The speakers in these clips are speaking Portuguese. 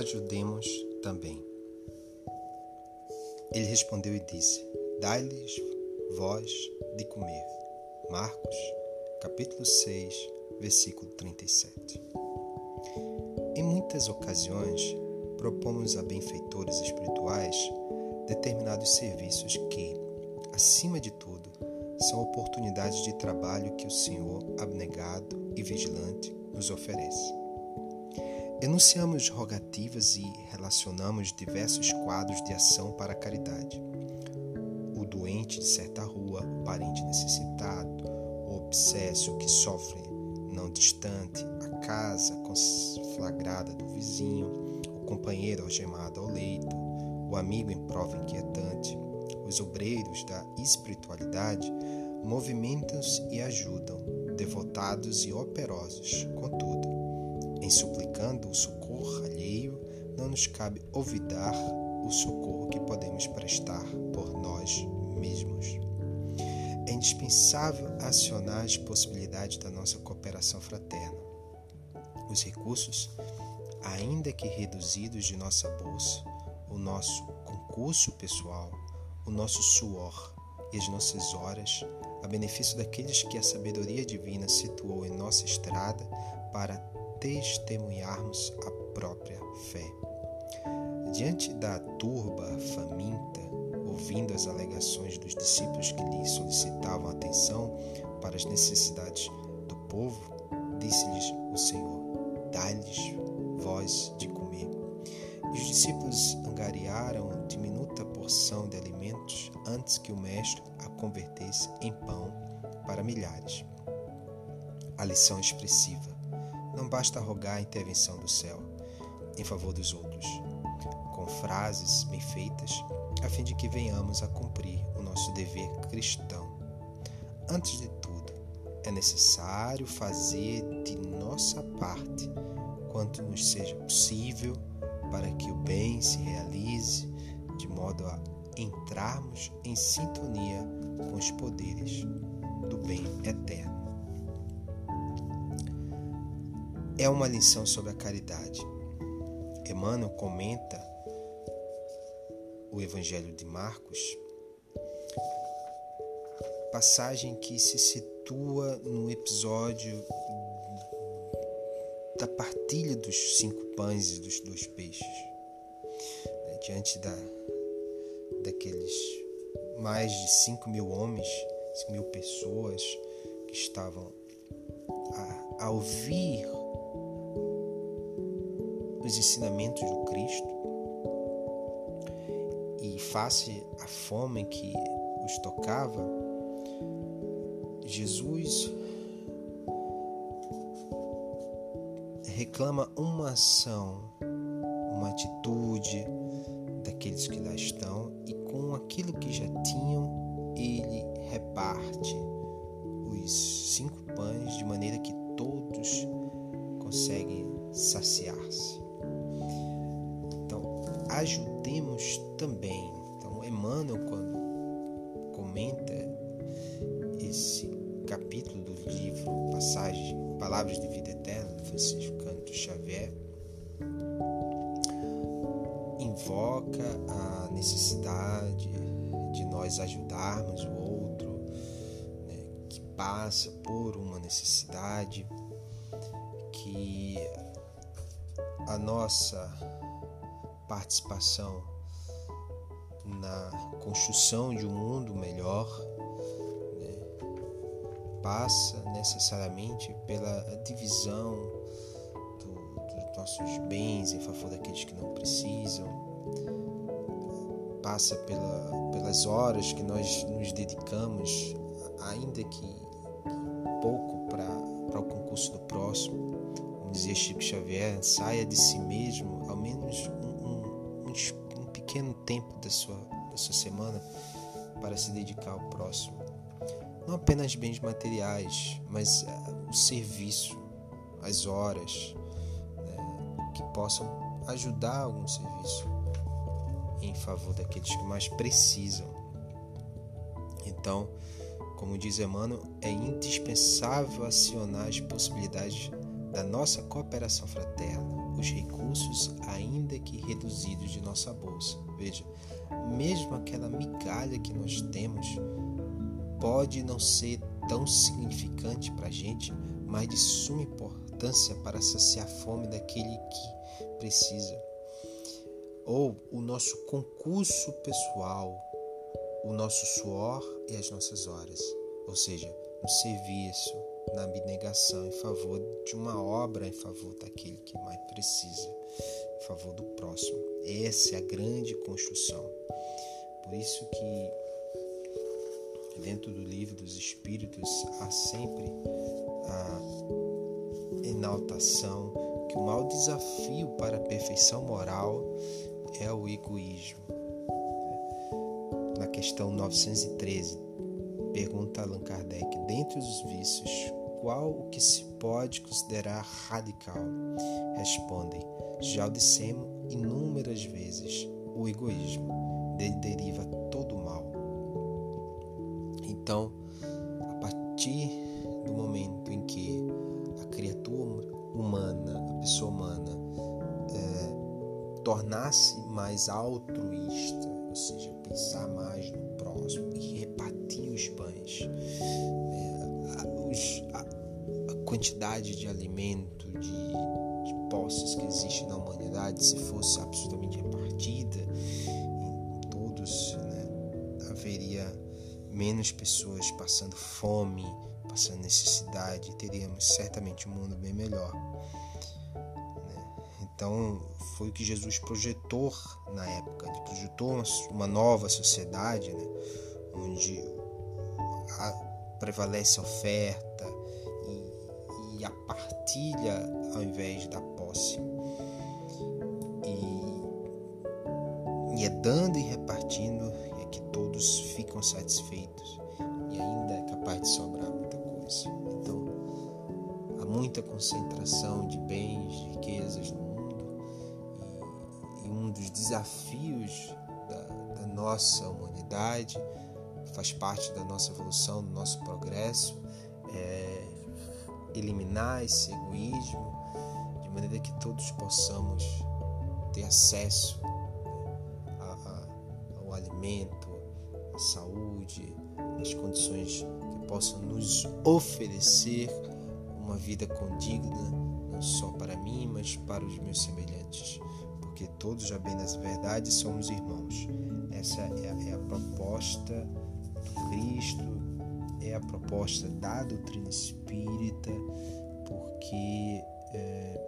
ajudemos também. Ele respondeu e disse: Dai-lhes vós de comer. Marcos, capítulo 6, versículo 37. Em muitas ocasiões, propomos a benfeitores espirituais determinados serviços que, acima de tudo, são oportunidades de trabalho que o Senhor, abnegado e vigilante, nos oferece. Enunciamos rogativas e relacionamos diversos quadros de ação para a caridade. O doente de certa rua, o parente necessitado, o obsesso que sofre não distante, a casa conflagrada do vizinho, o companheiro algemado ao leito, o amigo em prova inquietante, os obreiros da espiritualidade movimentam-se e ajudam, devotados e operosos, contudo, suplicando o socorro alheio, não nos cabe olvidar o socorro que podemos prestar por nós mesmos. É indispensável acionar as possibilidades da nossa cooperação fraterna. Os recursos, ainda que reduzidos de nossa bolsa, o nosso concurso pessoal, o nosso suor e as nossas horas, a benefício daqueles que a sabedoria divina situou em nossa estrada para testemunharmos a própria fé. Diante da turba faminta, ouvindo as alegações dos discípulos que lhe solicitavam atenção para as necessidades do povo, disse-lhes o Senhor: Dai-lhes voz de comer. E os discípulos angariaram diminuta porção de alimentos antes que o Mestre a convertesse em pão para milhares. A lição expressiva não basta rogar a intervenção do céu em favor dos outros, com frases bem feitas, a fim de que venhamos a cumprir o nosso dever cristão. Antes de tudo, é necessário fazer de nossa parte quanto nos seja possível para que o bem se realize de modo a entrarmos em sintonia com os poderes do bem eterno. É uma lição sobre a caridade. Emmanuel comenta o Evangelho de Marcos, passagem que se situa no episódio da partilha dos cinco pães e dos dois peixes, né, diante da, daqueles mais de cinco mil homens, cinco mil pessoas que estavam a, a ouvir os ensinamentos do Cristo e face à fome que os tocava, Jesus reclama uma ação, uma atitude daqueles que lá estão e com aquilo que já tinham, ele reparte os cinco pães de maneira que todos conseguem saciar-se ajudemos também. Então, Emmanuel, quando comenta esse capítulo do livro Passagem, Palavras de Vida Eterna, do Francisco Canto Xavier, invoca a necessidade de nós ajudarmos o outro né, que passa por uma necessidade, que a nossa participação na construção de um mundo melhor né, passa necessariamente pela divisão do, dos nossos bens em favor daqueles que não precisam, passa pela, pelas horas que nós nos dedicamos, ainda que pouco para o concurso do próximo. Como dizia Chico Xavier, saia de si mesmo ao menos um, um pequeno tempo da sua, da sua semana para se dedicar ao próximo. Não apenas bens materiais, mas uh, o serviço, as horas, né, que possam ajudar algum serviço em favor daqueles que mais precisam. Então, como diz Emmanuel, é indispensável acionar as possibilidades da nossa cooperação fraterna, os recursos, ainda que reduzidos, de nossa bolsa. Veja, mesmo aquela migalha que nós temos pode não ser tão significante para a gente, mas de suma importância para saciar a fome daquele que precisa. Ou o nosso concurso pessoal, o nosso suor e as nossas horas, ou seja, no serviço, na abnegação em favor de uma obra em favor daquele que mais precisa, em favor do próximo. Essa é a grande construção. Por isso que dentro do livro dos Espíritos há sempre a enaltação que o maior desafio para a perfeição moral é o egoísmo. Na questão 913, pergunta Allan Kardec: dentre os vícios, qual o que se pode considerar radical? Respondem: já o dissemos inúmeras vezes, o egoísmo. Dele deriva todo o mal. Então, a partir do momento em que a criatura humana, a pessoa humana, é, tornar-se mais altruísta, ou seja, pensar mais no quantidade de alimento, de, de posses que existe na humanidade, se fosse absolutamente repartida em todos, né, haveria menos pessoas passando fome, passando necessidade, teríamos certamente um mundo bem melhor. Né? Então, foi o que Jesus projetou na época. Ele projetou uma nova sociedade, né? onde prevalece a oferta e, a partilha ao invés da posse. E, e é dando e repartindo é que todos ficam satisfeitos e ainda é capaz de sobrar muita coisa. Então, há muita concentração de bens, de riquezas no mundo e, e um dos desafios da, da nossa humanidade faz parte da nossa evolução, do nosso progresso, é eliminar esse egoísmo de maneira que todos possamos ter acesso a, ao alimento, à saúde, às condições que possam nos oferecer uma vida condigna, não só para mim, mas para os meus semelhantes, porque todos, já bem nas verdades, somos irmãos. Essa é a, é a proposta Cristo, é a proposta da doutrina espírita, porque é,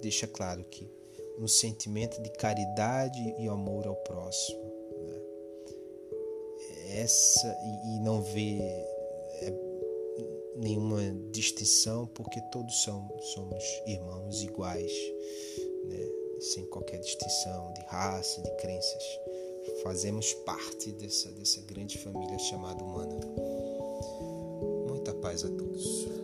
deixa claro que no sentimento de caridade e amor ao próximo, né? essa e, e, não vê é, nenhuma distinção, porque todos são, somos irmãos iguais, né? sem qualquer distinção de raça, de crenças fazemos parte dessa, dessa grande família chamada humana. Muita paz a todos.